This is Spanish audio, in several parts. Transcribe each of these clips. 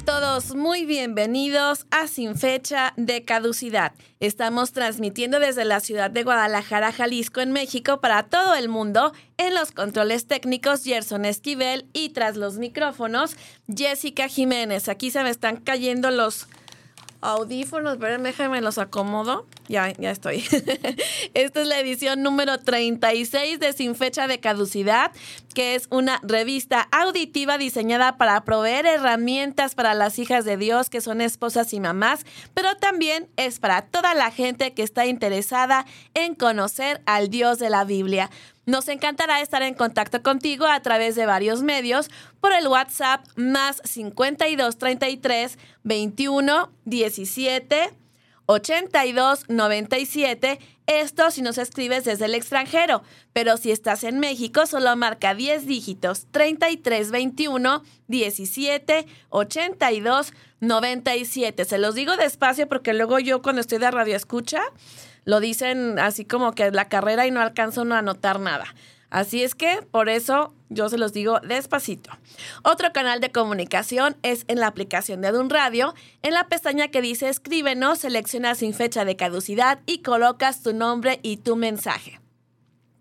Todos muy bienvenidos a Sin Fecha de Caducidad. Estamos transmitiendo desde la ciudad de Guadalajara, Jalisco, en México, para todo el mundo. En los controles técnicos, Gerson Esquivel y tras los micrófonos, Jessica Jiménez. Aquí se me están cayendo los audífonos, pero déjame los acomodo. Ya, ya estoy. Esta es la edición número 36 de Sin Fecha de Caducidad, que es una revista auditiva diseñada para proveer herramientas para las hijas de Dios que son esposas y mamás, pero también es para toda la gente que está interesada en conocer al Dios de la Biblia. Nos encantará estar en contacto contigo a través de varios medios por el WhatsApp más 52 33 21 17 82 97. Esto si nos escribes desde el extranjero, pero si estás en México solo marca 10 dígitos 33 21 17 82 97. Se los digo despacio porque luego yo cuando estoy de radio escucha lo dicen así como que la carrera y no alcanzo a anotar nada. Así es que por eso yo se los digo despacito. Otro canal de comunicación es en la aplicación de Adun Radio. En la pestaña que dice escríbenos, seleccionas sin fecha de caducidad y colocas tu nombre y tu mensaje.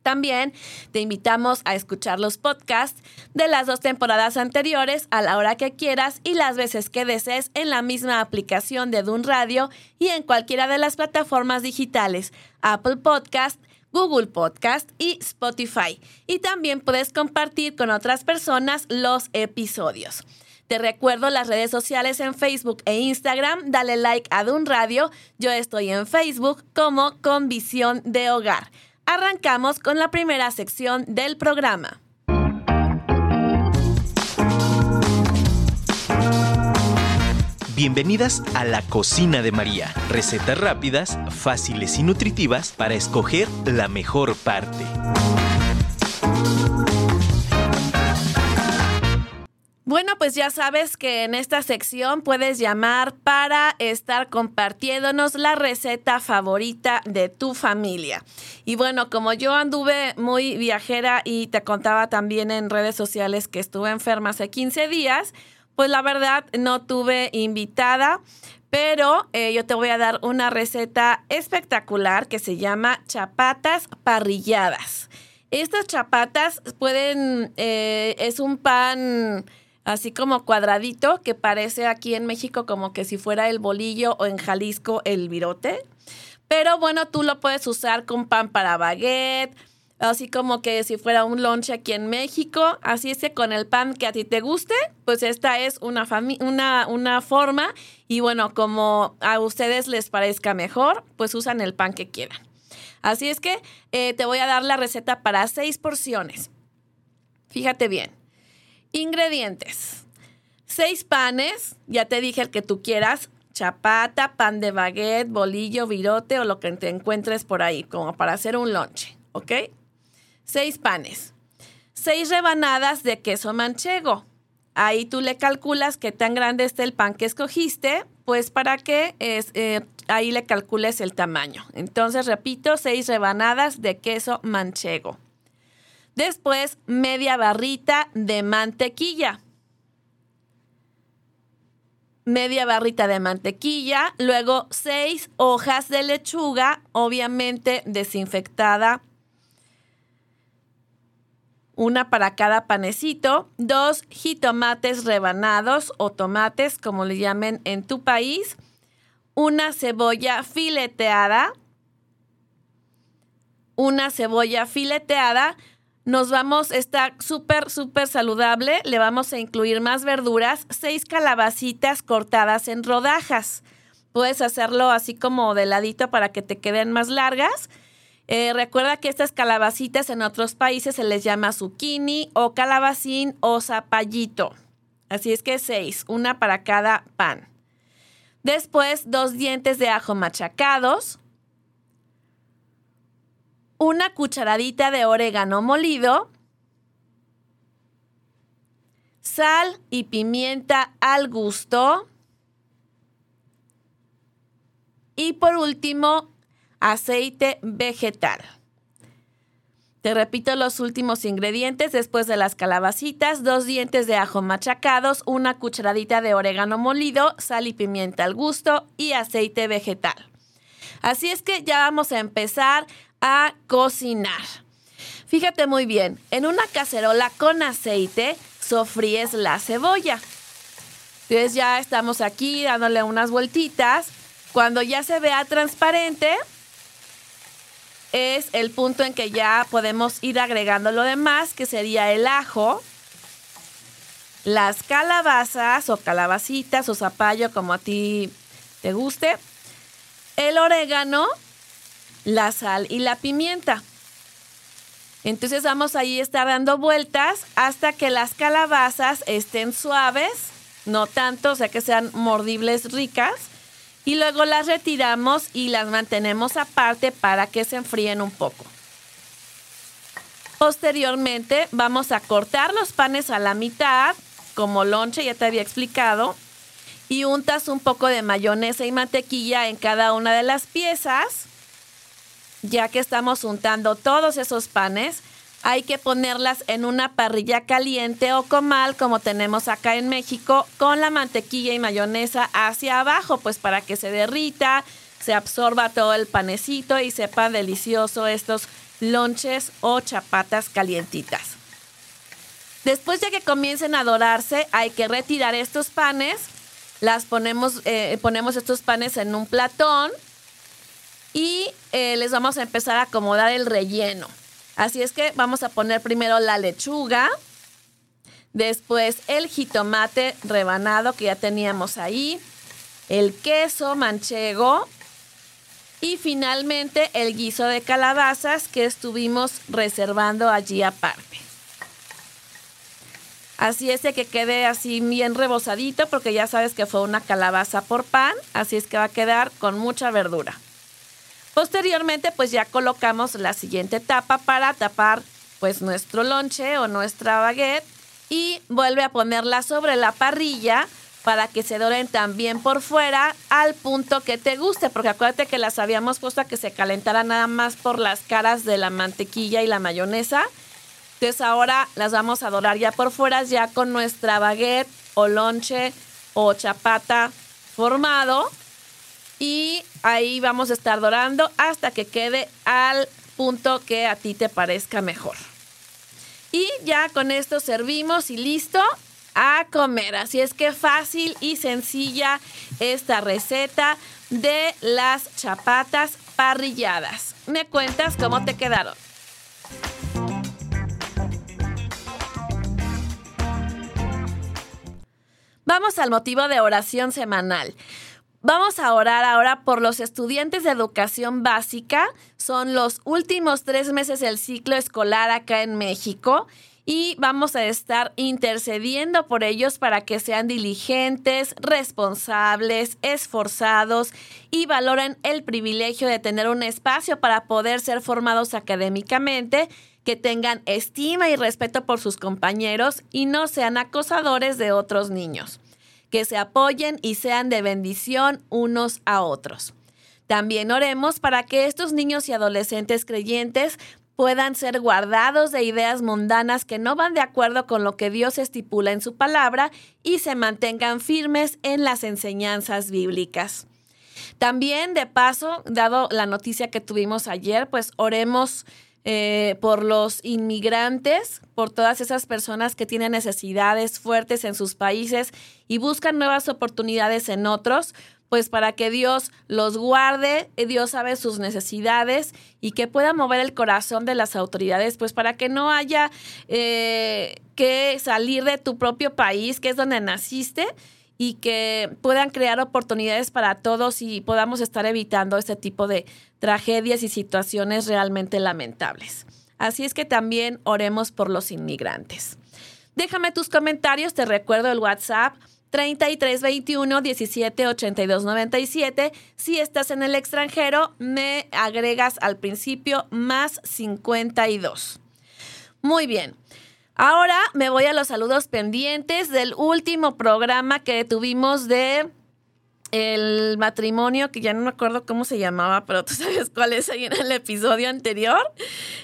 También te invitamos a escuchar los podcasts de las dos temporadas anteriores a la hora que quieras y las veces que desees en la misma aplicación de Dun Radio y en cualquiera de las plataformas digitales, Apple Podcast, Google Podcast y Spotify. Y también puedes compartir con otras personas los episodios. Te recuerdo las redes sociales en Facebook e Instagram. Dale like a Dun Radio. Yo estoy en Facebook como Con Visión de Hogar. Arrancamos con la primera sección del programa. Bienvenidas a la cocina de María. Recetas rápidas, fáciles y nutritivas para escoger la mejor parte. Bueno, pues ya sabes que en esta sección puedes llamar para estar compartiéndonos la receta favorita de tu familia. Y bueno, como yo anduve muy viajera y te contaba también en redes sociales que estuve enferma hace 15 días, pues la verdad no tuve invitada, pero eh, yo te voy a dar una receta espectacular que se llama chapatas parrilladas. Estas chapatas pueden, eh, es un pan así como cuadradito, que parece aquí en México como que si fuera el bolillo o en Jalisco el virote. Pero bueno, tú lo puedes usar con pan para baguette, así como que si fuera un lunch aquí en México. Así es que con el pan que a ti te guste, pues esta es una, una, una forma. Y bueno, como a ustedes les parezca mejor, pues usan el pan que quieran. Así es que eh, te voy a dar la receta para seis porciones. Fíjate bien. Ingredientes. Seis panes, ya te dije el que tú quieras, chapata, pan de baguette, bolillo, virote o lo que te encuentres por ahí, como para hacer un lunch, ¿ok? Seis panes. Seis rebanadas de queso manchego. Ahí tú le calculas qué tan grande está el pan que escogiste, pues para que es, eh, ahí le calcules el tamaño. Entonces, repito, seis rebanadas de queso manchego. Después, media barrita de mantequilla. Media barrita de mantequilla. Luego, seis hojas de lechuga, obviamente desinfectada. Una para cada panecito. Dos jitomates rebanados o tomates, como le llamen en tu país. Una cebolla fileteada. Una cebolla fileteada nos vamos, está súper, súper saludable. Le vamos a incluir más verduras, seis calabacitas cortadas en rodajas. Puedes hacerlo así como de ladito para que te queden más largas. Eh, recuerda que estas calabacitas en otros países se les llama zucchini o calabacín o zapallito. Así es que seis, una para cada pan. Después, dos dientes de ajo machacados, una cucharadita de orégano molido, sal y pimienta al gusto. Y por último, aceite vegetal. Te repito los últimos ingredientes después de las calabacitas, dos dientes de ajo machacados, una cucharadita de orégano molido, sal y pimienta al gusto y aceite vegetal. Así es que ya vamos a empezar a cocinar. Fíjate muy bien, en una cacerola con aceite sofríes la cebolla. Entonces ya estamos aquí dándole unas vueltitas. Cuando ya se vea transparente, es el punto en que ya podemos ir agregando lo demás, que sería el ajo, las calabazas o calabacitas o zapallo, como a ti te guste, el orégano, la sal y la pimienta. Entonces vamos ahí a estar dando vueltas hasta que las calabazas estén suaves, no tanto, o sea que sean mordibles ricas. Y luego las retiramos y las mantenemos aparte para que se enfríen un poco. Posteriormente vamos a cortar los panes a la mitad, como lonche, ya te había explicado, y untas un poco de mayonesa y mantequilla en cada una de las piezas ya que estamos untando todos esos panes, hay que ponerlas en una parrilla caliente o comal como tenemos acá en México con la mantequilla y mayonesa hacia abajo, pues para que se derrita, se absorba todo el panecito y sepa delicioso estos lonches o chapatas calientitas. Después de que comiencen a dorarse, hay que retirar estos panes, las ponemos, eh, ponemos estos panes en un platón y eh, les vamos a empezar a acomodar el relleno. Así es que vamos a poner primero la lechuga, después el jitomate rebanado que ya teníamos ahí, el queso manchego y finalmente el guiso de calabazas que estuvimos reservando allí aparte. Así es que quede así bien rebosadito porque ya sabes que fue una calabaza por pan, así es que va a quedar con mucha verdura. Posteriormente, pues ya colocamos la siguiente tapa para tapar pues nuestro lonche o nuestra baguette y vuelve a ponerla sobre la parrilla para que se doren también por fuera al punto que te guste, porque acuérdate que las habíamos puesto a que se calentara nada más por las caras de la mantequilla y la mayonesa. Entonces ahora las vamos a dorar ya por fuera, ya con nuestra baguette o lonche o chapata formado y ahí vamos a estar dorando hasta que quede al punto que a ti te parezca mejor. Y ya con esto servimos y listo a comer. Así es que fácil y sencilla esta receta de las chapatas parrilladas. ¿Me cuentas cómo te quedaron? Vamos al motivo de oración semanal. Vamos a orar ahora por los estudiantes de educación básica. Son los últimos tres meses del ciclo escolar acá en México y vamos a estar intercediendo por ellos para que sean diligentes, responsables, esforzados y valoren el privilegio de tener un espacio para poder ser formados académicamente, que tengan estima y respeto por sus compañeros y no sean acosadores de otros niños que se apoyen y sean de bendición unos a otros. También oremos para que estos niños y adolescentes creyentes puedan ser guardados de ideas mundanas que no van de acuerdo con lo que Dios estipula en su palabra y se mantengan firmes en las enseñanzas bíblicas. También, de paso, dado la noticia que tuvimos ayer, pues oremos eh, por los inmigrantes, por todas esas personas que tienen necesidades fuertes en sus países y buscan nuevas oportunidades en otros, pues para que Dios los guarde, eh, Dios sabe sus necesidades y que pueda mover el corazón de las autoridades, pues para que no haya eh, que salir de tu propio país, que es donde naciste, y que puedan crear oportunidades para todos y podamos estar evitando este tipo de tragedias y situaciones realmente lamentables. Así es que también oremos por los inmigrantes. Déjame tus comentarios, te recuerdo el WhatsApp 3321 17 82 97. Si estás en el extranjero, me agregas al principio más 52. Muy bien. Ahora me voy a los saludos pendientes del último programa que tuvimos de el matrimonio, que ya no me acuerdo cómo se llamaba, pero tú sabes cuál es ahí en el episodio anterior.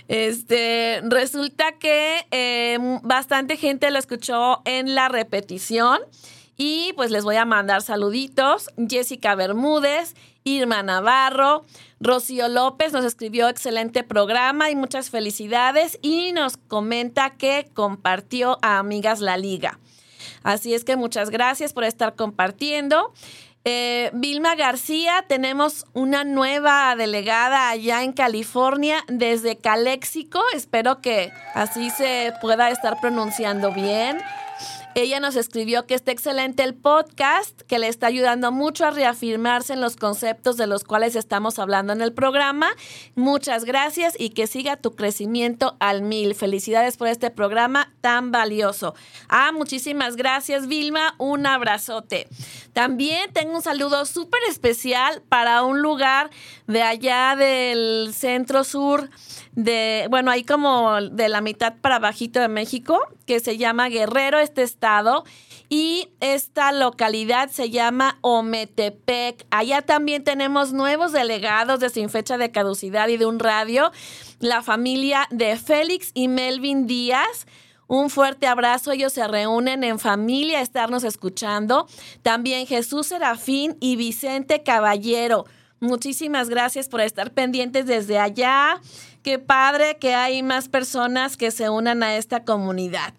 Este, resulta que eh, bastante gente lo escuchó en la repetición. Y pues les voy a mandar saluditos. Jessica Bermúdez, Irma Navarro, Rocío López nos escribió excelente programa y muchas felicidades y nos comenta que compartió a Amigas la Liga. Así es que muchas gracias por estar compartiendo. Eh, Vilma García, tenemos una nueva delegada allá en California desde Caléxico. Espero que así se pueda estar pronunciando bien. Ella nos escribió que está excelente el podcast, que le está ayudando mucho a reafirmarse en los conceptos de los cuales estamos hablando en el programa. Muchas gracias y que siga tu crecimiento al mil. Felicidades por este programa tan valioso. Ah, muchísimas gracias, Vilma. Un abrazote. También tengo un saludo súper especial para un lugar de allá del centro sur de, bueno, ahí como de la mitad para bajito de México, que se llama Guerrero, este estado. Y esta localidad se llama Ometepec. Allá también tenemos nuevos delegados de Sin Fecha de Caducidad y de un radio. La familia de Félix y Melvin Díaz. Un fuerte abrazo. Ellos se reúnen en familia a estarnos escuchando. También Jesús Serafín y Vicente Caballero. Muchísimas gracias por estar pendientes desde allá. Qué padre que hay más personas que se unan a esta comunidad.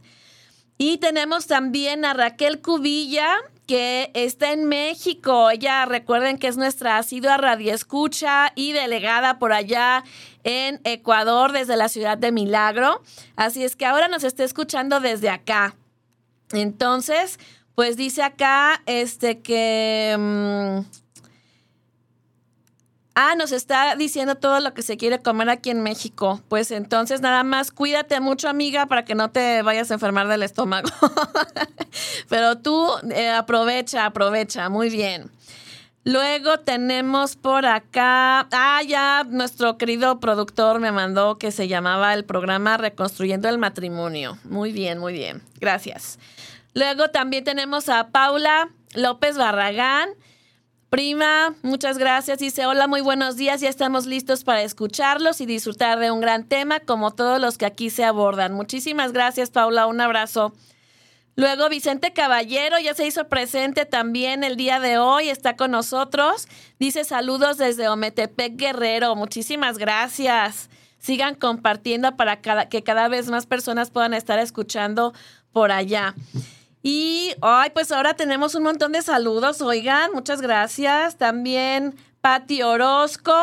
Y tenemos también a Raquel Cubilla, que está en México. Ella, recuerden que es nuestra asidua radioescucha y delegada por allá en Ecuador desde la ciudad de Milagro. Así es que ahora nos está escuchando desde acá. Entonces, pues dice acá este que... Mm, Ah, nos está diciendo todo lo que se quiere comer aquí en México. Pues entonces nada más cuídate mucho, amiga, para que no te vayas a enfermar del estómago. Pero tú eh, aprovecha, aprovecha. Muy bien. Luego tenemos por acá, ah, ya nuestro querido productor me mandó que se llamaba el programa Reconstruyendo el Matrimonio. Muy bien, muy bien. Gracias. Luego también tenemos a Paula López Barragán Prima, muchas gracias. Dice, hola, muy buenos días. Ya estamos listos para escucharlos y disfrutar de un gran tema como todos los que aquí se abordan. Muchísimas gracias, Paula. Un abrazo. Luego Vicente Caballero ya se hizo presente también el día de hoy, está con nosotros. Dice saludos desde Ometepec Guerrero. Muchísimas gracias. Sigan compartiendo para que cada vez más personas puedan estar escuchando por allá. Y, ay, pues ahora tenemos un montón de saludos, oigan, muchas gracias. También Pati Orozco,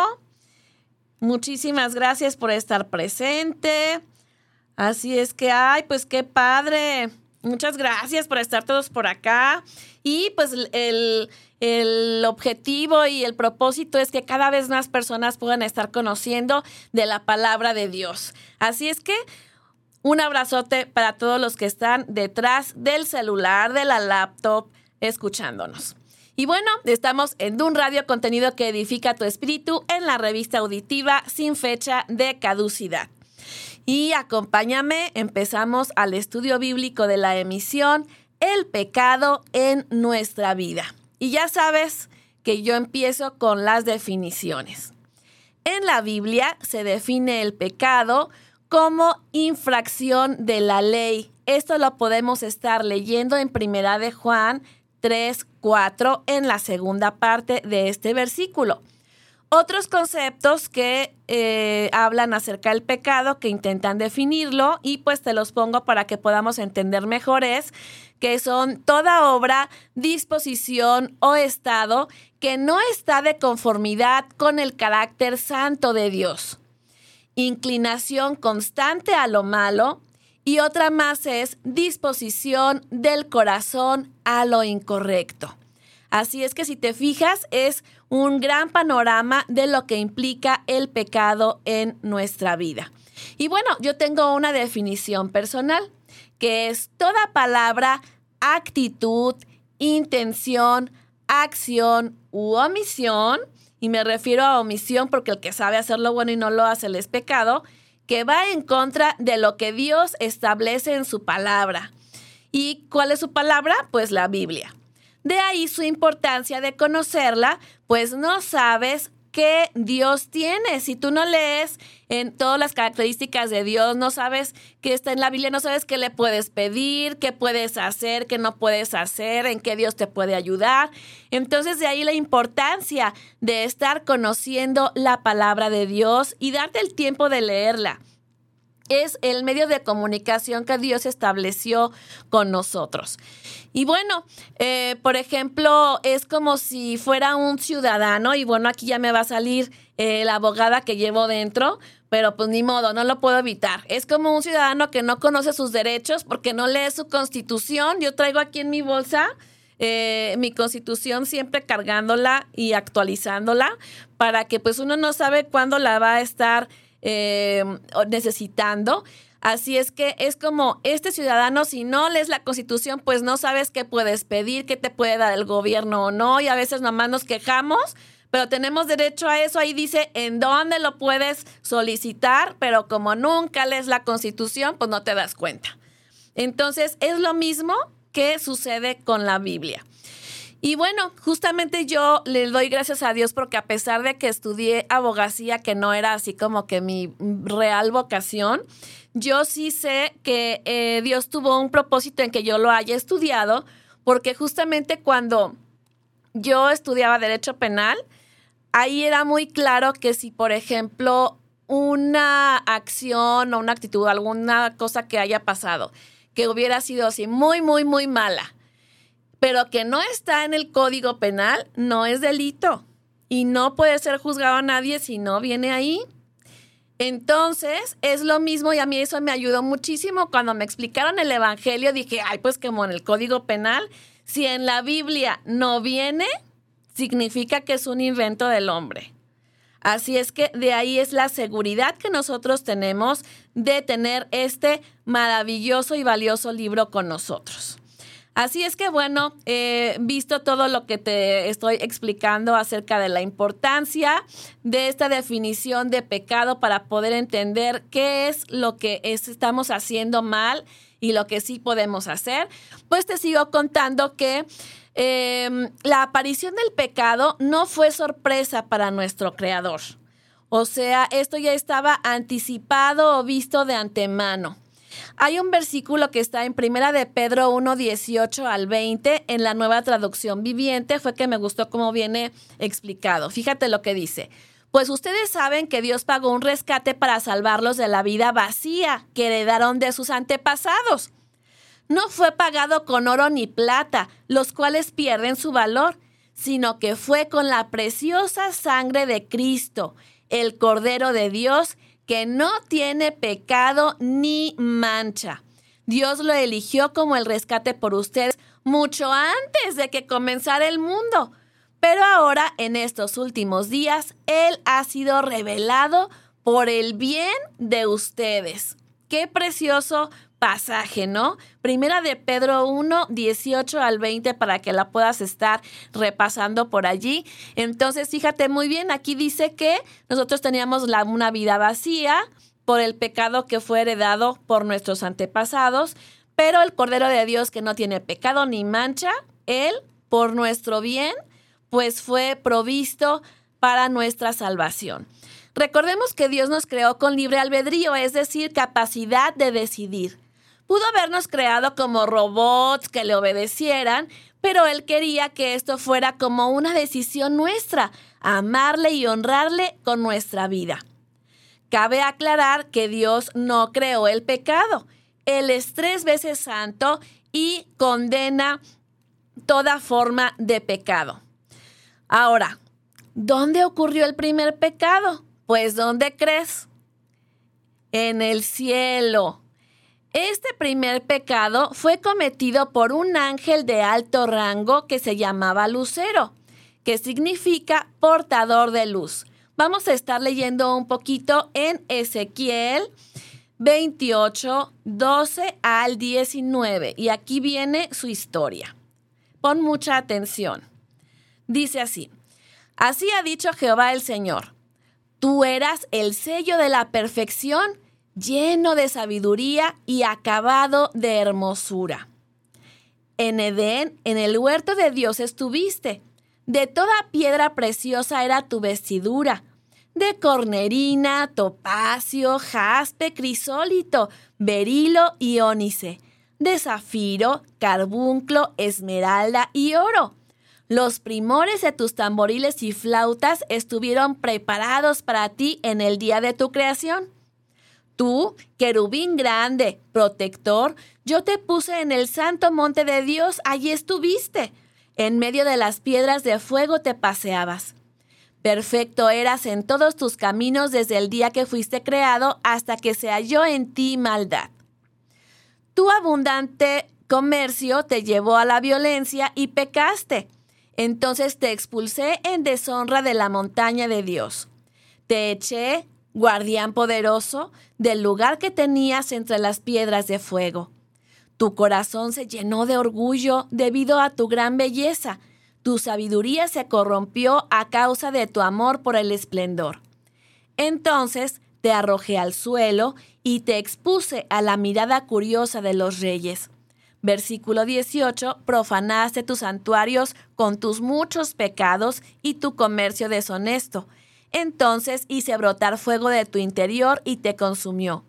muchísimas gracias por estar presente. Así es que, ay, pues qué padre. Muchas gracias por estar todos por acá. Y pues el, el, objetivo y el propósito es que cada vez más personas puedan estar conociendo de la palabra de Dios. Así es que un abrazote para todos los que están detrás del celular, de la laptop, escuchándonos. Y bueno, estamos en un radio contenido que edifica tu espíritu en la revista auditiva sin fecha de caducidad. Y acompáñame, empezamos al estudio bíblico de la emisión El pecado en nuestra vida. Y ya sabes que yo empiezo con las definiciones. En la Biblia se define el pecado como infracción de la ley. Esto lo podemos estar leyendo en Primera de Juan 3, 4 en la segunda parte de este versículo. Otros conceptos que eh, hablan acerca del pecado, que intentan definirlo, y pues te los pongo para que podamos entender mejor, es que son toda obra, disposición o estado que no está de conformidad con el carácter santo de Dios inclinación constante a lo malo, y otra más es disposición del corazón a lo incorrecto. Así es que si te fijas, es un gran panorama de lo que implica el pecado en nuestra vida. Y bueno, yo tengo una definición personal, que es toda palabra, actitud, intención, acción u omisión, y me refiero a omisión porque el que sabe hacer lo bueno y no lo hace es pecado, que va en contra de lo que Dios establece en su palabra. ¿Y cuál es su palabra? Pues la Biblia. De ahí su importancia de conocerla, pues no sabes qué Dios tiene. Si tú no lees en todas las características de Dios, no sabes qué está en la Biblia, no sabes qué le puedes pedir, qué puedes hacer, qué no puedes hacer, en qué Dios te puede ayudar. Entonces de ahí la importancia de estar conociendo la palabra de Dios y darte el tiempo de leerla es el medio de comunicación que Dios estableció con nosotros. Y bueno, eh, por ejemplo, es como si fuera un ciudadano, y bueno, aquí ya me va a salir eh, la abogada que llevo dentro, pero pues ni modo, no lo puedo evitar. Es como un ciudadano que no conoce sus derechos porque no lee su constitución. Yo traigo aquí en mi bolsa eh, mi constitución siempre cargándola y actualizándola para que pues uno no sabe cuándo la va a estar eh, necesitando. Así es que es como este ciudadano, si no lees la constitución, pues no sabes qué puedes pedir, qué te puede dar el gobierno o no, y a veces nomás nos quejamos, pero tenemos derecho a eso. Ahí dice en dónde lo puedes solicitar, pero como nunca lees la constitución, pues no te das cuenta. Entonces es lo mismo que sucede con la Biblia. Y bueno, justamente yo le doy gracias a Dios porque a pesar de que estudié abogacía, que no era así como que mi real vocación, yo sí sé que eh, Dios tuvo un propósito en que yo lo haya estudiado, porque justamente cuando yo estudiaba derecho penal, ahí era muy claro que si, por ejemplo, una acción o una actitud, alguna cosa que haya pasado, que hubiera sido así muy, muy, muy mala, pero que no está en el código penal, no es delito y no puede ser juzgado a nadie si no viene ahí. Entonces, es lo mismo y a mí eso me ayudó muchísimo. Cuando me explicaron el Evangelio, dije, ay, pues como en el Código Penal, si en la Biblia no viene, significa que es un invento del hombre. Así es que de ahí es la seguridad que nosotros tenemos de tener este maravilloso y valioso libro con nosotros. Así es que bueno, eh, visto todo lo que te estoy explicando acerca de la importancia de esta definición de pecado para poder entender qué es lo que estamos haciendo mal y lo que sí podemos hacer, pues te sigo contando que em, la aparición del pecado no fue sorpresa para nuestro creador. O sea, esto ya estaba anticipado o visto de antemano. Hay un versículo que está en Primera de Pedro 1, 18 al 20 en la nueva traducción viviente, fue que me gustó cómo viene explicado. Fíjate lo que dice. Pues ustedes saben que Dios pagó un rescate para salvarlos de la vida vacía que heredaron de sus antepasados. No fue pagado con oro ni plata, los cuales pierden su valor, sino que fue con la preciosa sangre de Cristo, el Cordero de Dios, que no tiene pecado ni mancha. Dios lo eligió como el rescate por ustedes mucho antes de que comenzara el mundo. Pero ahora, en estos últimos días, Él ha sido revelado por el bien de ustedes. Qué precioso pasaje, ¿no? Primera de Pedro 1, 18 al 20 para que la puedas estar repasando por allí. Entonces, fíjate muy bien, aquí dice que nosotros teníamos una vida vacía por el pecado que fue heredado por nuestros antepasados, pero el Cordero de Dios que no tiene pecado ni mancha, Él, por nuestro bien, pues fue provisto para nuestra salvación. Recordemos que Dios nos creó con libre albedrío, es decir, capacidad de decidir. Pudo habernos creado como robots que le obedecieran, pero Él quería que esto fuera como una decisión nuestra, amarle y honrarle con nuestra vida. Cabe aclarar que Dios no creó el pecado. Él es tres veces santo y condena toda forma de pecado. Ahora, ¿dónde ocurrió el primer pecado? Pues ¿dónde crees? En el cielo Este primer pecado fue cometido por un ángel de alto rango que se llamaba Lucero, que significa portador de luz. Vamos a estar leyendo un poquito en Ezequiel 28, 12 al 19. Y aquí viene su historia. Pon mucha atención. Dice así, así ha dicho Jehová el Señor, tú eras el sello de la perfección, lleno de sabiduría y acabado de hermosura. En Edén, en el huerto de Dios estuviste. De toda piedra preciosa era tu vestidura de cornerina, topacio, jaspe, crisólito, berilo y ónice, de zafiro, carbunclo, esmeralda y oro. Los primores de tus tamboriles y flautas estuvieron preparados para ti en el día de tu creación. Tú, querubín grande, protector, yo te puse en el santo monte de Dios, allí estuviste. En medio de las piedras de fuego te paseabas. Perfecto eras en todos tus caminos desde el día que fuiste creado hasta que se halló en ti maldad. Tu abundante comercio te llevó a la violencia y pecaste. Entonces te expulsé en deshonra de la montaña de Dios. Te eché, guardián poderoso, del lugar que tenías entre las piedras de fuego. Tu corazón se llenó de orgullo debido a tu gran belleza tu sabiduría se corrompió a causa de tu amor por el esplendor. Entonces te arrojé al suelo y te expuse a la mirada curiosa de los reyes. Versículo 18, profanaste tus santuarios con tus muchos pecados y tu comercio deshonesto. Entonces hice brotar fuego de tu interior y te consumió.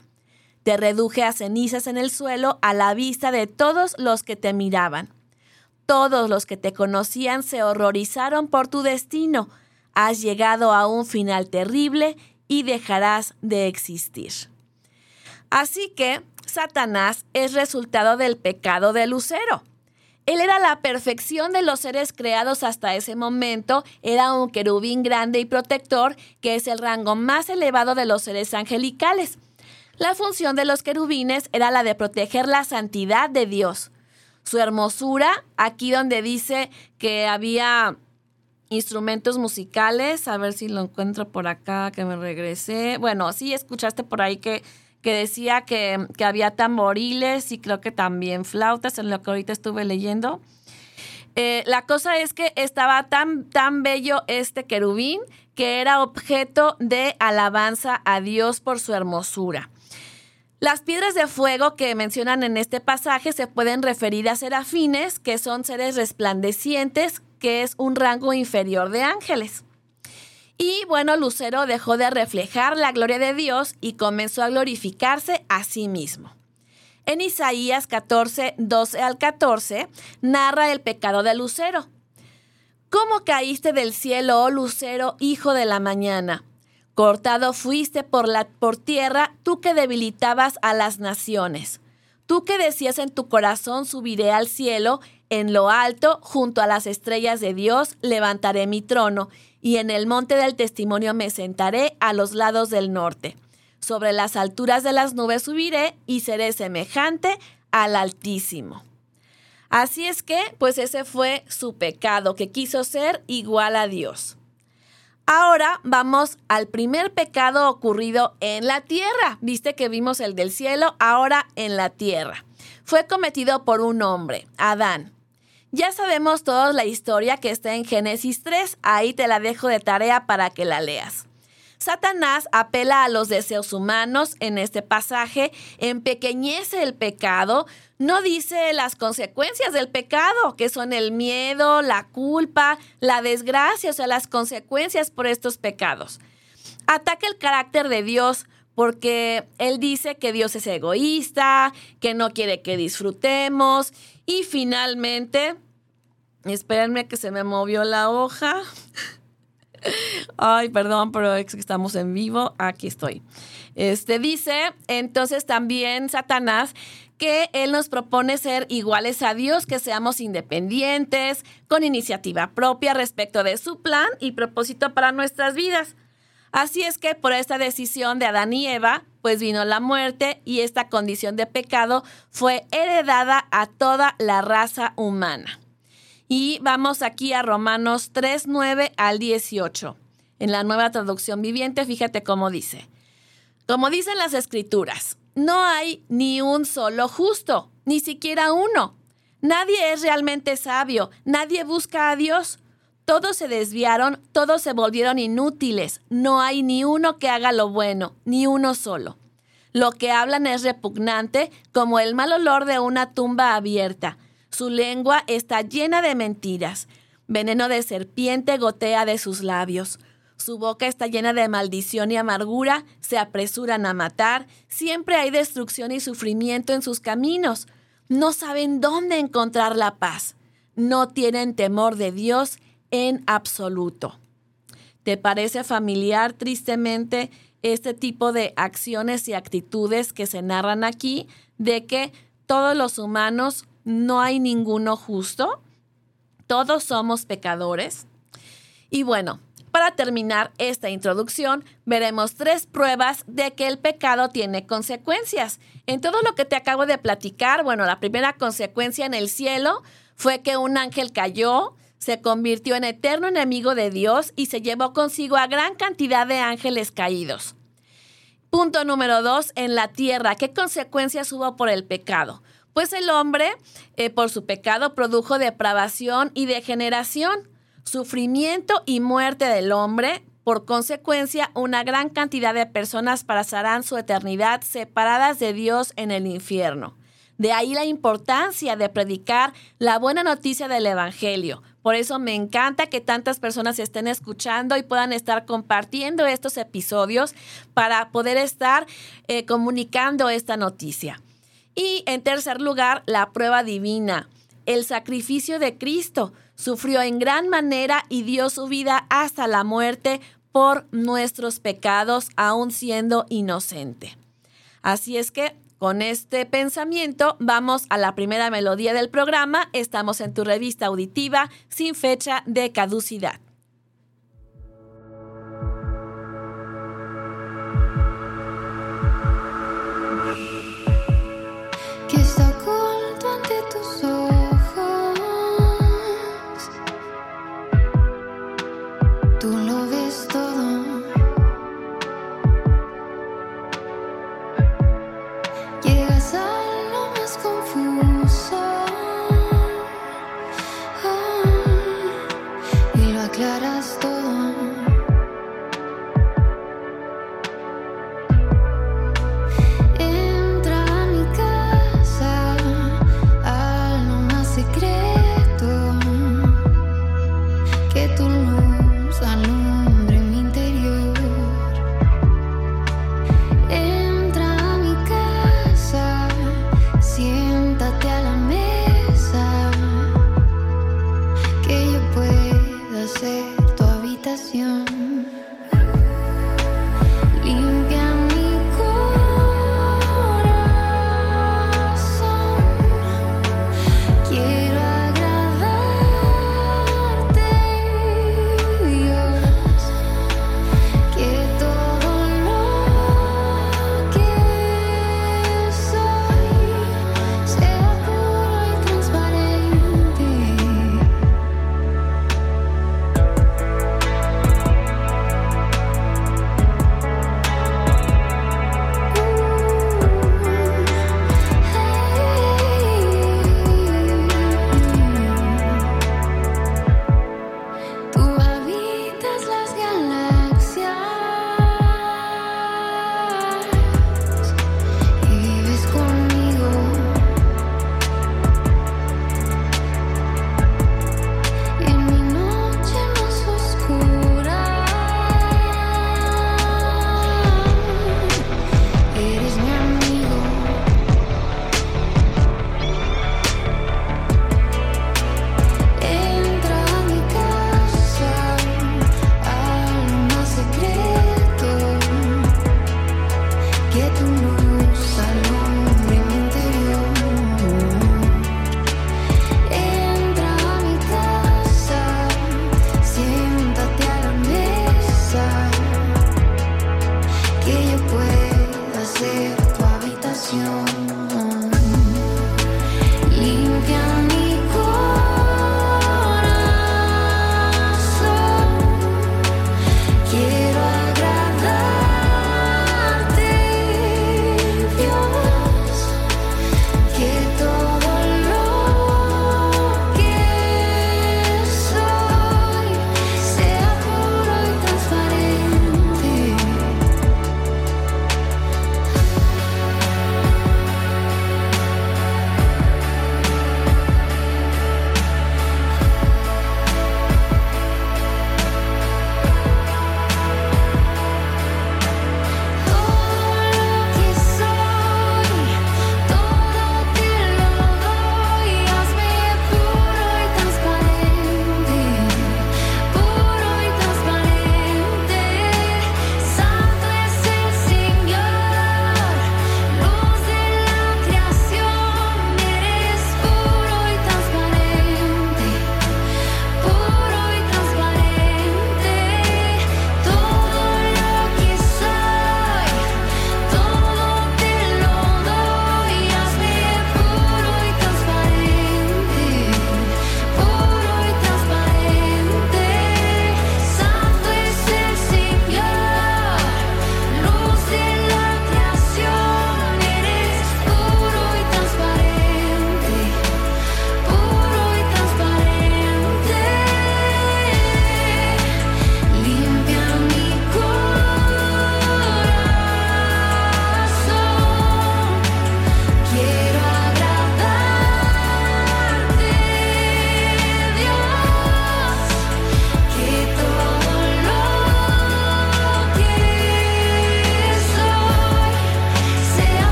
Te reduje a cenizas en el suelo a la vista de todos los que te miraban. Todos los que te conocían se horrorizaron por tu destino. Has llegado a un final terrible y dejarás de existir. Así que Satanás es resultado del pecado de Lucero. Él era la perfección de los seres creados hasta ese momento, era un querubín grande y protector, que es el rango más elevado de los seres angelicales. La función de los querubines era la de proteger la santidad de Dios su hermosura, aquí donde dice que había instrumentos musicales, a ver si lo encuentro por acá, que me regresé. Bueno, sí, escuchaste por ahí que, que decía que, que había tamboriles y creo que también flautas, en lo que ahorita estuve leyendo. Eh, la cosa es que estaba tan, tan bello este querubín que era objeto de alabanza a Dios por su hermosura. Las piedras de fuego que mencionan en este pasaje se pueden referir a serafines, que son seres resplandecientes, que es un rango inferior de ángeles. Y bueno, Lucero dejó de reflejar la gloria de Dios y comenzó a glorificarse a sí mismo. En Isaías 14, 12 al 14, narra el pecado de Lucero. ¿Cómo caíste del cielo, oh Lucero, hijo de la mañana? Cortado fuiste por, la, por tierra, tú que debilitabas a las naciones. Tú que decías en tu corazón, subiré al cielo, en lo alto, junto a las estrellas de Dios, levantaré mi trono, y en el monte del testimonio me sentaré a los lados del norte. Sobre las alturas de las nubes subiré y seré semejante al Altísimo. Así es que, pues ese fue su pecado, que quiso ser igual a Dios. Ahora vamos al primer pecado ocurrido en la tierra. Viste que vimos el del cielo, ahora en la tierra. Fue cometido por un hombre, Adán. Ya sabemos toda la historia que está en Génesis 3, ahí te la dejo de tarea para que la leas. Satanás apela a los deseos humanos en este pasaje, empequeñece el pecado, no dice las consecuencias del pecado, que son el miedo, la culpa, la desgracia, o sea, las consecuencias por estos pecados. Ataca el carácter de Dios porque él dice que Dios es egoísta, que no quiere que disfrutemos y finalmente, espérenme que se me movió la hoja. Ay, perdón, pero es que estamos en vivo. Aquí estoy. Este dice, entonces también Satanás que él nos propone ser iguales a Dios, que seamos independientes, con iniciativa propia respecto de su plan y propósito para nuestras vidas. Así es que por esta decisión de Adán y Eva, pues vino la muerte y esta condición de pecado fue heredada a toda la raza humana. Y vamos aquí a Romanos 3, 9 al 18. En la nueva traducción viviente, fíjate cómo dice. Como dicen las escrituras, no hay ni un solo justo, ni siquiera uno. Nadie es realmente sabio, nadie busca a Dios. Todos se desviaron, todos se volvieron inútiles. No hay ni uno que haga lo bueno, ni uno solo. Lo que hablan es repugnante, como el mal olor de una tumba abierta. Su lengua está llena de mentiras. Veneno de serpiente gotea de sus labios. Su boca está llena de maldición y amargura, se apresuran a matar, siempre hay destrucción y sufrimiento en sus caminos. No saben dónde encontrar la paz. No tienen temor de Dios en absoluto. ¿Te parece familiar tristemente este tipo de acciones y actitudes que se narran aquí de que todos los humanos no hay ninguno justo? Todos somos pecadores. Y bueno, para terminar esta introducción, veremos tres pruebas de que el pecado tiene consecuencias. En todo lo que te acabo de platicar, bueno, la primera consecuencia en el cielo fue que un ángel cayó, se convirtió en eterno enemigo de Dios y se llevó consigo a gran cantidad de ángeles caídos. Punto número dos, en la tierra, ¿qué consecuencias hubo por el pecado? Pues el hombre, eh, por su pecado, produjo depravación y degeneración, sufrimiento y muerte del hombre. Por consecuencia, una gran cantidad de personas pasarán su eternidad separadas de Dios en el infierno. De ahí la importancia de predicar la buena noticia del Evangelio. Por eso me encanta que tantas personas estén escuchando y puedan estar compartiendo estos episodios para poder estar eh, comunicando esta noticia. Y en tercer lugar, la prueba divina, el sacrificio de Cristo. Sufrió en gran manera y dio su vida hasta la muerte por nuestros pecados, aun siendo inocente. Así es que con este pensamiento vamos a la primera melodía del programa. Estamos en tu revista auditiva sin fecha de caducidad.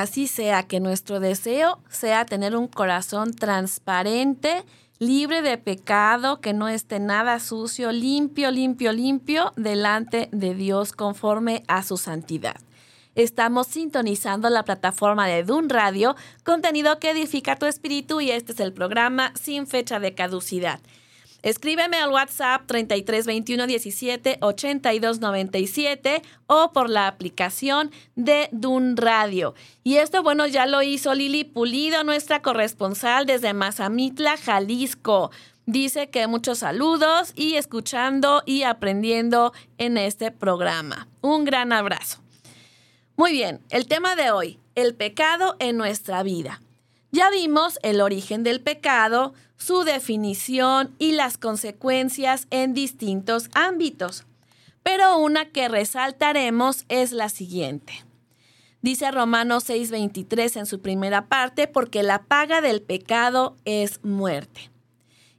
Así sea, que nuestro deseo sea tener un corazón transparente, libre de pecado, que no esté nada sucio, limpio, limpio, limpio, delante de Dios conforme a su santidad. Estamos sintonizando la plataforma de Dun Radio, contenido que edifica tu espíritu y este es el programa sin fecha de caducidad. Escríbeme al WhatsApp 33 21 17 82 97 o por la aplicación de Dun Radio. Y esto, bueno, ya lo hizo Lili Pulido, nuestra corresponsal desde Mazamitla, Jalisco. Dice que muchos saludos y escuchando y aprendiendo en este programa. Un gran abrazo. Muy bien, el tema de hoy, el pecado en nuestra vida. Ya vimos el origen del pecado, su definición y las consecuencias en distintos ámbitos. Pero una que resaltaremos es la siguiente. Dice Romanos 6:23 en su primera parte, porque la paga del pecado es muerte.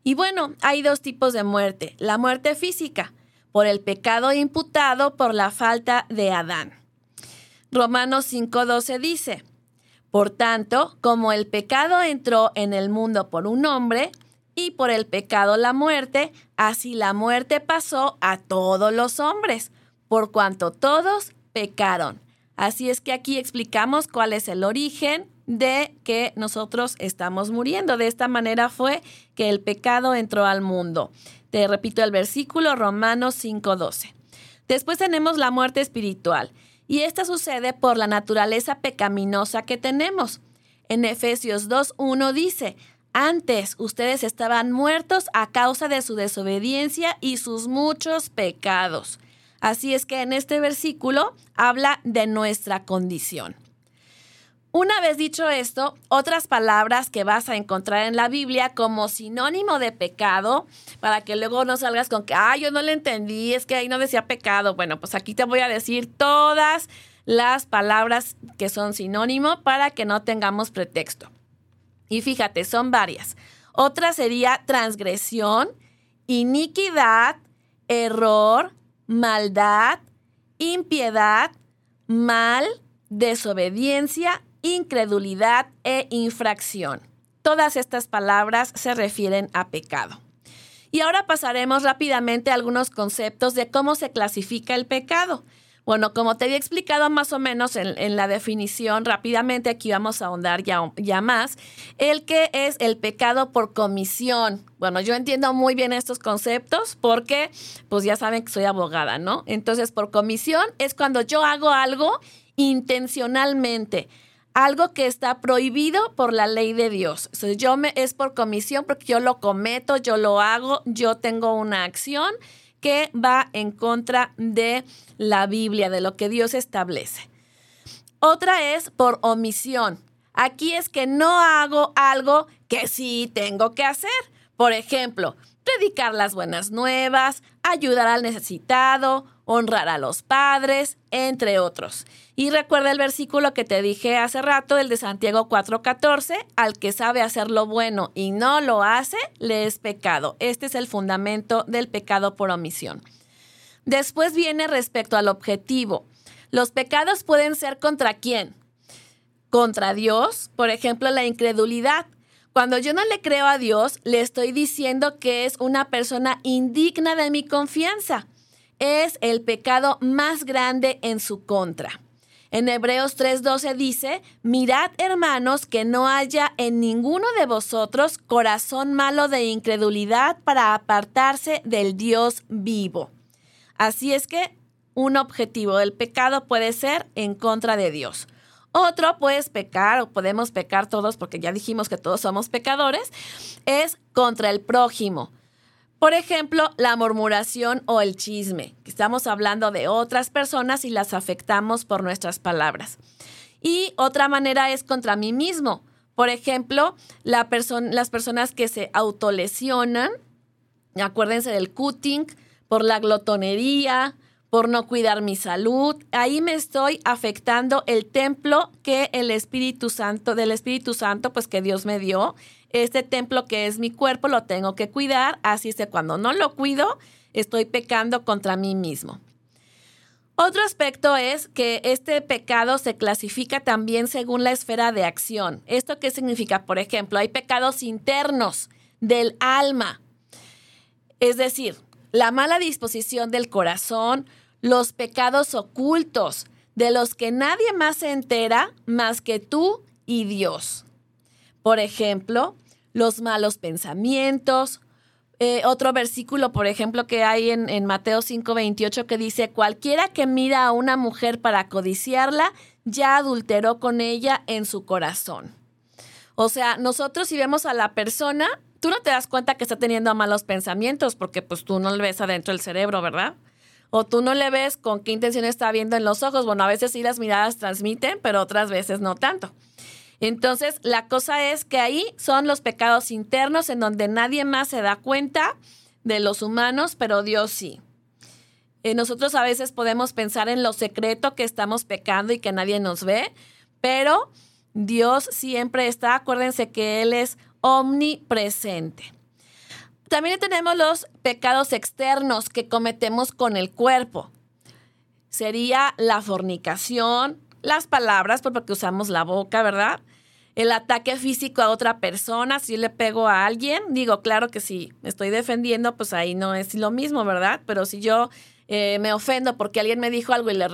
Y bueno, hay dos tipos de muerte. La muerte física, por el pecado imputado por la falta de Adán. Romanos 5:12 dice, Por tanto, como el pecado entró en el mundo por un hombre, y por el pecado la muerte, así la muerte pasó a todos los hombres, por cuanto todos pecaron. Así es que aquí explicamos cuál es el origen de que nosotros estamos muriendo. De esta manera fue que el pecado entró al mundo. Te repito el versículo Romanos 5:12. Después tenemos la muerte espiritual. Y esta sucede por la naturaleza pecaminosa que tenemos. En Efesios 2.1 dice, antes ustedes estaban muertos a causa de su desobediencia y sus muchos pecados. Así es que en este versículo habla de nuestra condición. Una vez dicho esto, otras palabras que vas a encontrar en la Biblia como sinónimo de pecado, para que luego no salgas con que, ah, yo no le entendí, es que ahí no decía pecado. Bueno, pues aquí te voy a decir todas las palabras que son sinónimo para que no tengamos pretexto. Y fíjate, son varias. Otra sería transgresión, iniquidad, error, maldad, impiedad, mal, desobediencia, incredulidad e infracción. Todas estas palabras se refieren a pecado. Y ahora pasaremos rápidamente a algunos conceptos de cómo se clasifica el pecado. Bueno, como te había explicado más o menos en, la definición, rápidamente aquí vamos a ahondar ya, ya más, el que es el pecado por comisión. Bueno, yo entiendo muy bien estos conceptos porque, pues ya saben que soy abogada, ¿no? Entonces, por comisión es cuando yo hago algo intencionalmente algo que está prohibido por la ley de Dios. yo me, es por comisión porque yo lo cometo, yo lo hago, yo tengo una acción que va en contra de la Biblia, de lo que Dios establece. Otra es por omisión. Aquí es que no hago algo que sí tengo que hacer. Por ejemplo, predicar las buenas nuevas, ayudar al necesitado, honrar a los padres, entre otros. Y recuerda el versículo que te dije hace rato, el de Santiago 4:14, al que sabe hacer lo bueno y no lo hace, le es pecado. Este es el fundamento del pecado por omisión. Después viene respecto al objetivo. Los pecados pueden ser contra quién? Contra Dios, por ejemplo, la incredulidad. Cuando yo no le creo a Dios, le estoy diciendo que es una persona indigna de mi confianza. Es el pecado más grande en su contra. En Hebreos 3:12 dice, mirad hermanos que no haya en ninguno de vosotros corazón malo de incredulidad para apartarse del Dios vivo. Así es que un objetivo del pecado puede ser en contra de Dios. Otro, puedes pecar, o podemos pecar todos, porque ya dijimos que todos somos pecadores, es contra el prójimo. Por ejemplo, la murmuración o el chisme, estamos hablando de otras personas y las afectamos por nuestras palabras. Y otra manera es contra mí mismo. Por ejemplo, la las personas que se autolesionan, acuérdense del cutting, por la glotonería, por no cuidar mi salud. Ahí me estoy afectando el templo que el Espíritu Santo, del Espíritu Santo, pues que Dios me dio. Este templo que es mi cuerpo lo tengo que cuidar, así que cuando no lo cuido, estoy pecando contra mí mismo. Otro aspecto es que este pecado se clasifica también según la esfera de acción. ¿Esto qué significa? Por ejemplo, hay pecados internos del alma. Es decir, la mala disposición del corazón, los pecados ocultos, de los que nadie más se entera más que tú y Dios. Por ejemplo, los malos pensamientos, eh, otro versículo, por ejemplo, que hay en, en Mateo 5:28 que dice, cualquiera que mira a una mujer para codiciarla, ya adulteró con ella en su corazón. O sea, nosotros si vemos a la persona, tú no te das cuenta que está teniendo malos pensamientos porque pues tú no le ves adentro del cerebro, ¿verdad? O tú no le ves con qué intención está viendo en los ojos. Bueno, a veces sí las miradas transmiten, pero otras veces no tanto. Entonces, la cosa es que ahí son los pecados internos en donde nadie más se da cuenta de los humanos, pero Dios sí. Eh, nosotros a veces podemos pensar en lo secreto que estamos pecando y que nadie nos ve, pero Dios siempre está, acuérdense que Él es omnipresente. También tenemos los pecados externos que cometemos con el cuerpo. Sería la fornicación, las palabras, pues, porque usamos la boca, ¿verdad? El ataque físico a otra persona, si le pego a alguien, digo, claro que sí, me estoy defendiendo, pues ahí no es lo mismo, ¿verdad? Pero si yo eh, me ofendo porque alguien me dijo algo y le,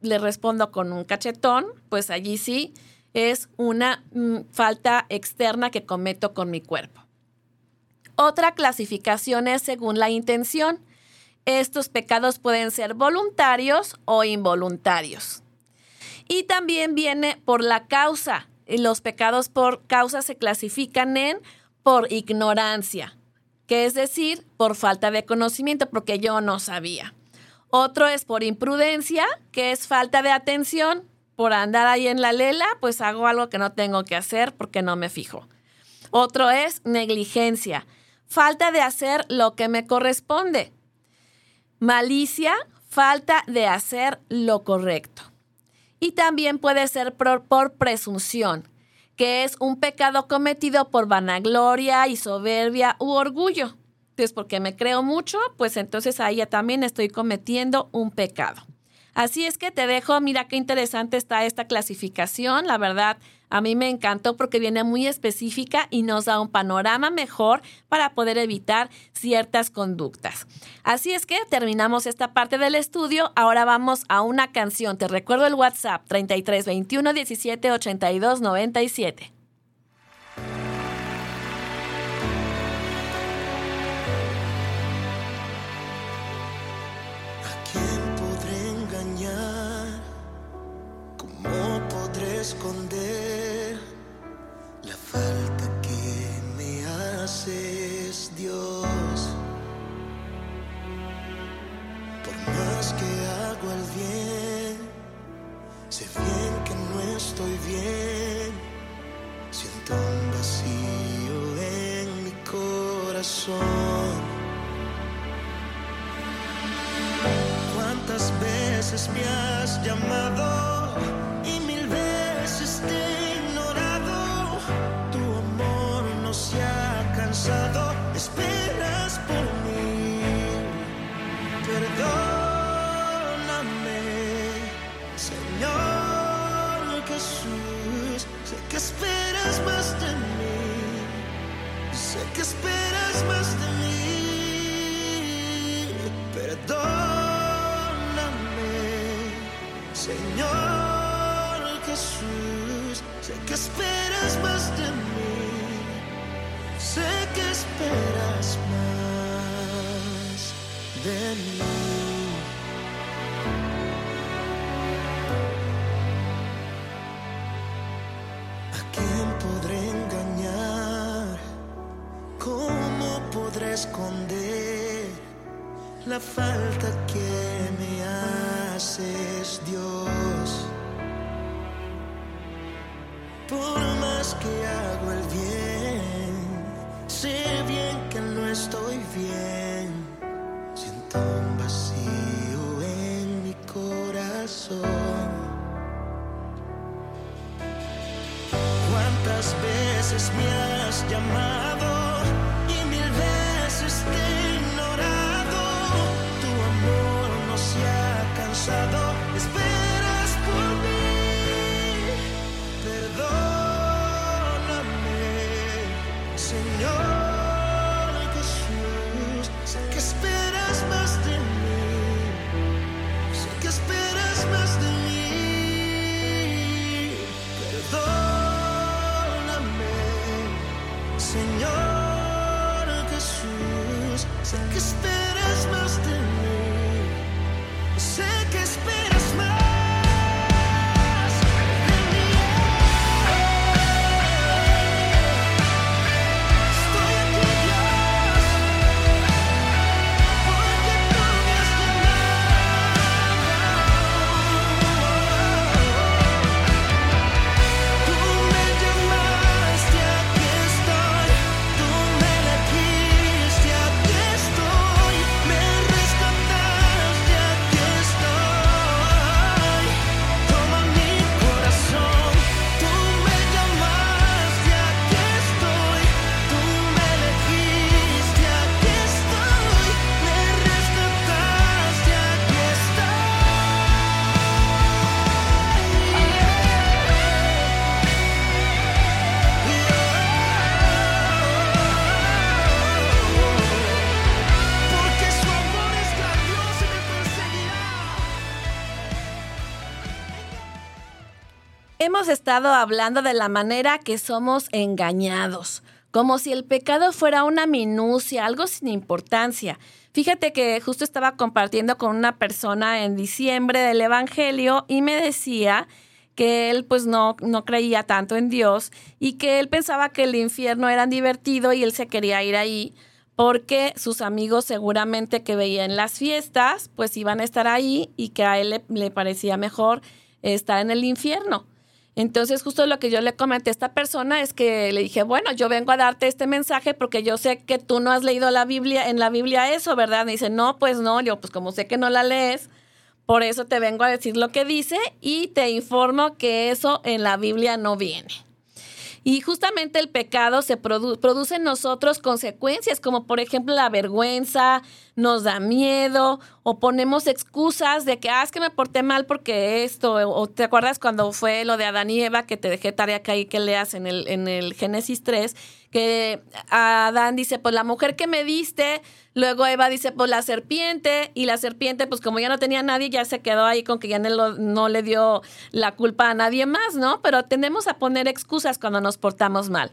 le respondo con un cachetón, pues allí sí es una mm, falta externa que cometo con mi cuerpo. Otra clasificación es según la intención. Estos pecados pueden ser voluntarios o involuntarios. Y también viene por la causa. Los pecados por causa se clasifican en por ignorancia, que es decir, por falta de conocimiento, porque yo no sabía. Otro es por imprudencia, que es falta de atención. Por andar ahí en la lela, pues hago algo que no tengo que hacer porque no me fijo. Otro es negligencia, falta de hacer lo que me corresponde. Malicia, falta de hacer lo correcto. Y también puede ser por, presunción, que es un pecado cometido por vanagloria y soberbia u orgullo. Entonces, porque me creo mucho, pues entonces ahí ya también estoy cometiendo un pecado. Así es que te dejo, mira qué interesante está esta clasificación, la verdad a mí me encantó porque viene muy específica y nos da un panorama mejor para poder evitar ciertas conductas. Así es que terminamos esta parte del estudio, ahora vamos a una canción. Te recuerdo el WhatsApp 33 21 17 82 97. Vacío en mi corazón. ¿Cuántas veces me has llamado? Que esperas más de mí. Perdóname, Señor Jesús. Sé que esperas más de mí. Sé que esperas más de mí. ¿Cómo podré esconder la falta que me haces, Dios? Por más que hago el bien Sé bien que no estoy bien. Siento un vacío en mi corazón. ¿Cuántas veces me has llamado Hemos estado hablando de la manera que somos engañados, como si el pecado fuera una minucia, algo sin importancia. Fíjate que justo estaba compartiendo con una persona en diciembre del Evangelio y me decía que él pues no, no creía tanto en Dios y que él pensaba que el infierno era divertido y él se quería ir ahí porque sus amigos seguramente que veían las fiestas pues iban a estar ahí y que a él le, le parecía mejor estar en el infierno. Entonces, justo lo que yo le comenté a esta persona es que le dije, bueno, yo vengo a darte este mensaje porque yo sé que tú no has leído la Biblia, en la Biblia eso, ¿verdad? Me dice, no, pues no, yo pues como sé que no la lees, por eso te vengo a decir lo que dice y te informo que eso en la Biblia no viene. Y justamente el pecado se produ- produce en nosotros consecuencias, como por ejemplo la vergüenza, nos da miedo o ponemos excusas de que, ah, es que me porté mal porque esto, o, te acuerdas cuando fue lo de Adán y Eva, que te dejé tarea que ahí que leas en el, en el Génesis 3, que Adán dice, pues la mujer que me diste, luego Eva dice, pues la serpiente, y la serpiente, pues como ya no tenía nadie, ya se quedó ahí con que ya no, no le dio la culpa a nadie más, ¿no? Pero tendemos a poner excusas cuando nos portamos mal.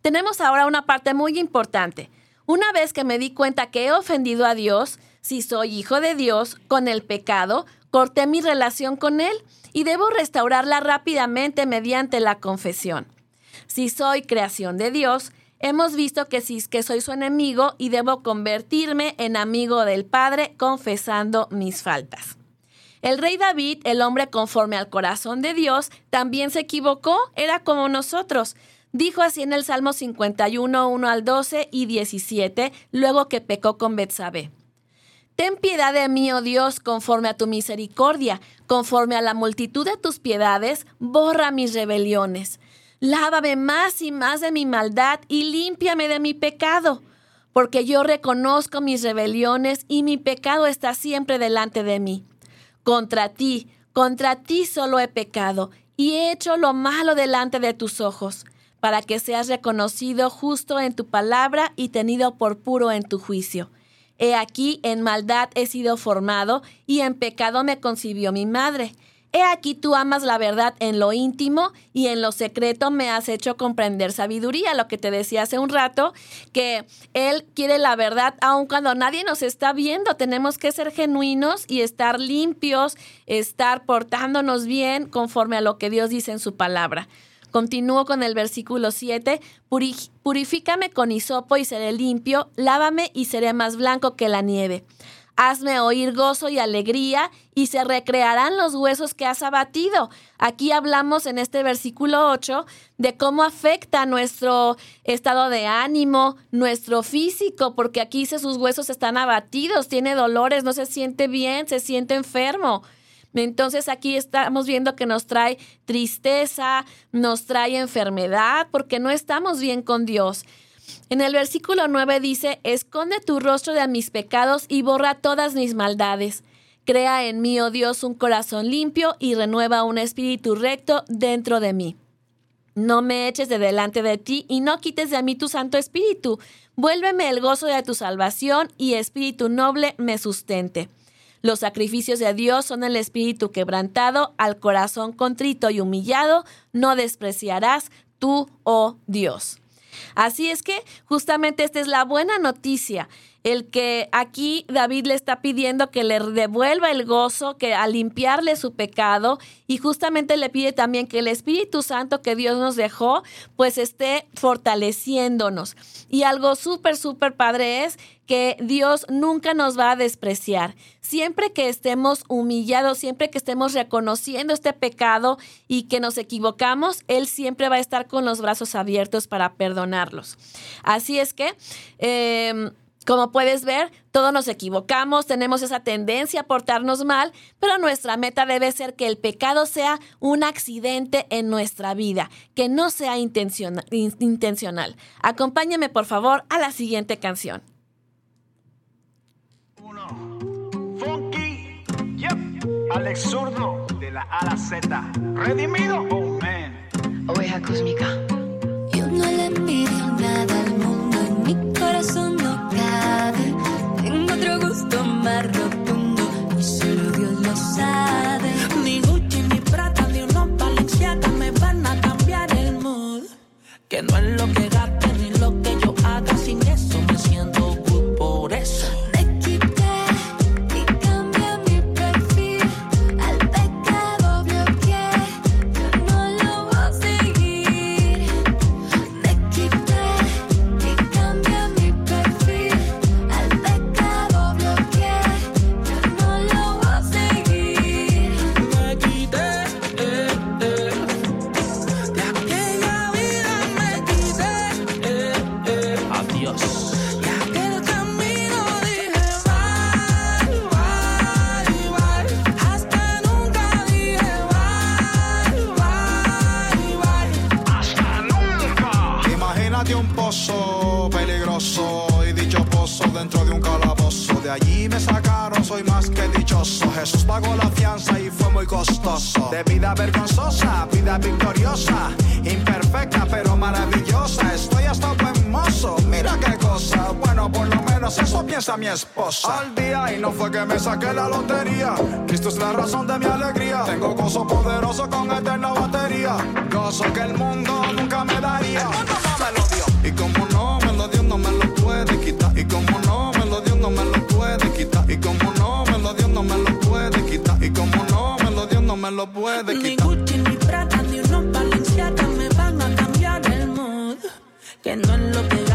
Tenemos ahora una parte muy importante. Una vez que me di cuenta que he ofendido a Dios, si soy hijo de Dios, con el pecado, corté mi relación con Él y debo restaurarla rápidamente mediante la confesión. Si soy creación de Dios, hemos visto que si que soy su enemigo y debo convertirme en amigo del Padre confesando mis faltas. El rey David, el hombre conforme al corazón de Dios, también se equivocó, era como nosotros. Dijo así en el Salmo 51, 1 al 12 y 17, luego que pecó con Betsabé. Ten piedad de mí, oh Dios, conforme a tu misericordia, conforme a la multitud de tus piedades, borra mis rebeliones. Lávame más y más de mi maldad y límpiame de mi pecado, porque yo reconozco mis rebeliones y mi pecado está siempre delante de mí. Contra ti, contra ti solo he pecado y he hecho lo malo delante de tus ojos, para que seas reconocido justo en tu palabra y tenido por puro en tu juicio. He aquí, en maldad he sido formado, y en pecado me concibió mi madre. He aquí tú amas la verdad en lo íntimo y en lo secreto me has hecho comprender sabiduría, lo que te decía hace un rato, que Él quiere la verdad aun cuando nadie nos está viendo. Tenemos que ser genuinos y estar limpios, estar portándonos bien conforme a lo que Dios dice en su palabra. Continúo con el versículo 7. "Puri- Purifícame con hisopo y seré limpio, lávame y seré más blanco que la nieve. Hazme oír gozo y alegría, y se recrearán los huesos que has abatido. Aquí hablamos en este versículo 8 de cómo afecta nuestro estado de ánimo, nuestro físico, porque aquí dice sus huesos están abatidos, tiene dolores, no se siente bien, se siente enfermo. Entonces aquí estamos viendo que nos trae tristeza, nos trae enfermedad, porque no estamos bien con Dios. En el versículo 9 dice, esconde tu rostro de mis pecados y borra todas mis maldades. Crea en mí, oh Dios, un corazón limpio y renueva un espíritu recto dentro de mí. No me eches de delante de ti y no quites de mí tu Santo Espíritu. Vuélveme el gozo de tu salvación y espíritu noble me sustente. Los sacrificios de Dios son el espíritu quebrantado, al corazón contrito y humillado, no despreciarás tú, oh Dios. Así es que justamente esta es la buena noticia el que aquí David le está pidiendo que le devuelva el gozo, que a limpiarle su pecado y justamente le pide también que el Espíritu Santo que Dios nos dejó, pues esté fortaleciéndonos. Y algo súper, súper padre es que Dios nunca nos va a despreciar. Siempre que estemos humillados, siempre que estemos reconociendo este pecado y que nos equivocamos, Él siempre va a estar con los brazos abiertos para perdonarlos. Así es que... Em, como puedes ver, todos nos equivocamos, tenemos esa tendencia a portarnos mal, pero nuestra meta debe ser que el pecado sea un accidente en nuestra vida, que no sea intencional. Acompáñame por favor a la siguiente canción. Uno. Funky, yep. Alex Zurdo, de la A la Z. Redimido, oh man. Oveja cósmica. Yo no le envidio nada al me lo puede Ni quitar. Gucci, ni Prada, ni unos Balenciaga me van a cambiar el mood. Que no es lo que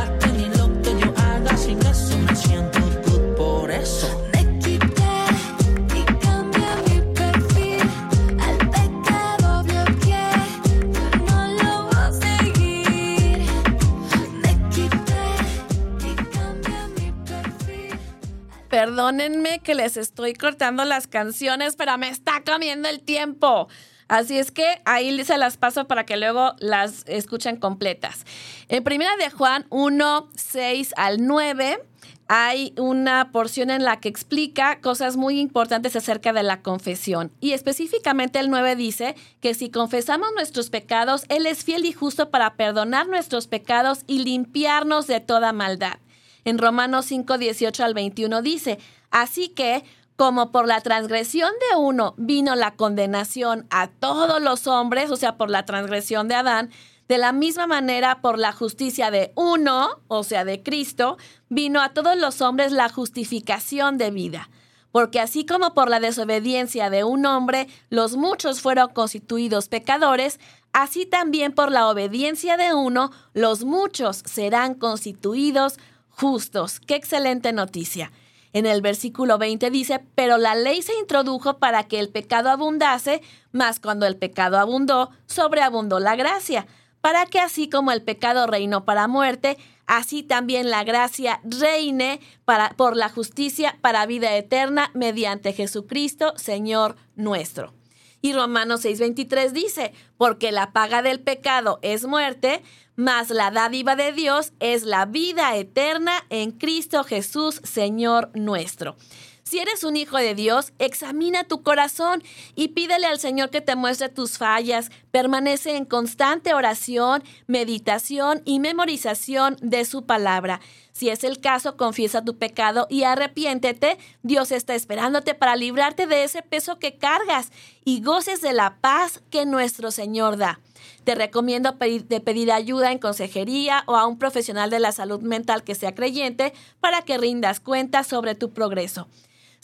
Perdónenme que les estoy cortando las canciones, pero me está comiendo el tiempo. Así es que ahí se las paso para que luego las escuchen completas. En primera de Juan 1, 6 al 9 hay una porción en la que explica cosas muy importantes acerca de la confesión. Y específicamente el 9 dice que si confesamos nuestros pecados, Él es fiel y justo para perdonar nuestros pecados y limpiarnos de toda maldad. En Romanos 5, 18 al 21 dice, así que como por la transgresión de uno vino la condenación a todos los hombres, o sea, por la transgresión de Adán, de la misma manera por la justicia de uno, o sea, de Cristo, vino a todos los hombres la justificación de vida. Porque así como por la desobediencia de un hombre los muchos fueron constituidos pecadores, así también por la obediencia de uno los muchos serán constituidos justos. Qué excelente noticia. En el versículo 20 dice, pero la ley se introdujo para que el pecado abundase, mas cuando el pecado abundó, sobreabundó la gracia, para que así como el pecado reinó para muerte, así también la gracia reine para, por la justicia para vida eterna mediante Jesucristo, Señor nuestro. Y Romanos 6:23 dice, porque la paga del pecado es muerte, mas la dádiva de Dios es la vida eterna en Cristo Jesús, Señor nuestro. Si eres un hijo de Dios, examina tu corazón y pídele al Señor que te muestre tus fallas. Permanece en constante oración, meditación y memorización de su palabra. Si es el caso, confiesa tu pecado y arrepiéntete. Dios está esperándote para librarte de ese peso que cargas y goces de la paz que nuestro Señor da. Te recomiendo pedir, de pedir ayuda en consejería o a un profesional de la salud mental que sea creyente para que rindas cuentas sobre tu progreso.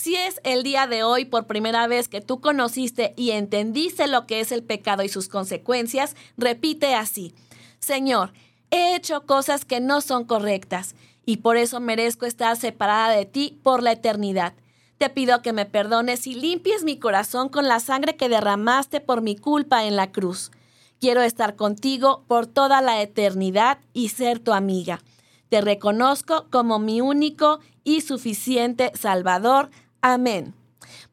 Si es el día de hoy por primera vez que tú conociste y entendiste lo que es el pecado y sus consecuencias, repite así, Señor, he hecho cosas que no son correctas y por eso merezco estar separada de ti por la eternidad. Te pido que me perdones y limpies mi corazón con la sangre que derramaste por mi culpa en la cruz. Quiero estar contigo por toda la eternidad y ser tu amiga. Te reconozco como mi único y suficiente Salvador. Amén.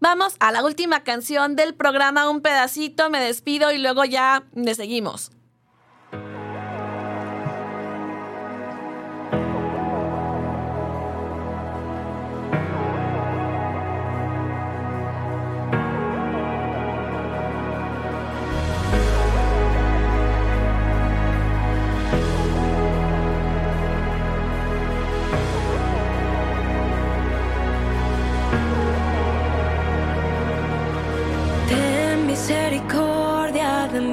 Vamos a la última canción del programa, un pedacito, me despido y luego ya le seguimos.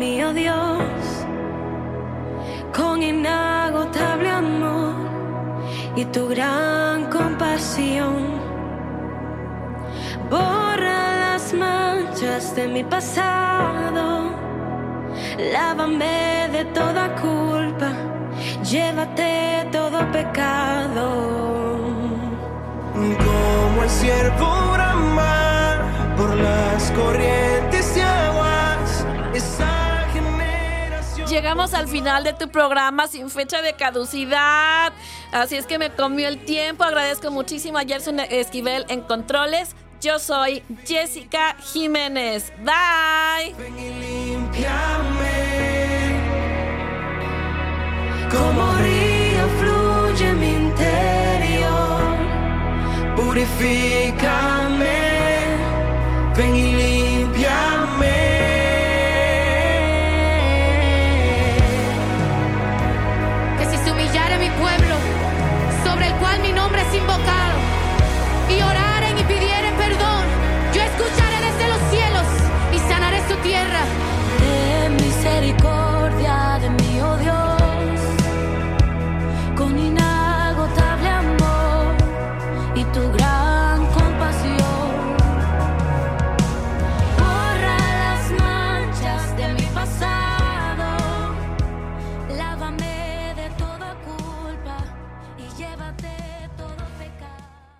Misericordia de mí, oh Dios, con inagotable amor y tu gran compasión. Borra las manchas de mi pasado, lávame de toda culpa, llévate todo pecado. Como el ciervo brama por las corrientes Llegamos al final de tu programa sin fecha de caducidad. Así es que me comió el tiempo. Agradezco muchísimo a Gerson Esquivel en Controles. Yo soy Jessica Jiménez. Bye. Ven y límpiame. Como río fluye mi interior, purifica y oraren y pidieren perdón, yo escucharé desde los cielos y sanaré su tierra. Ten misericordia.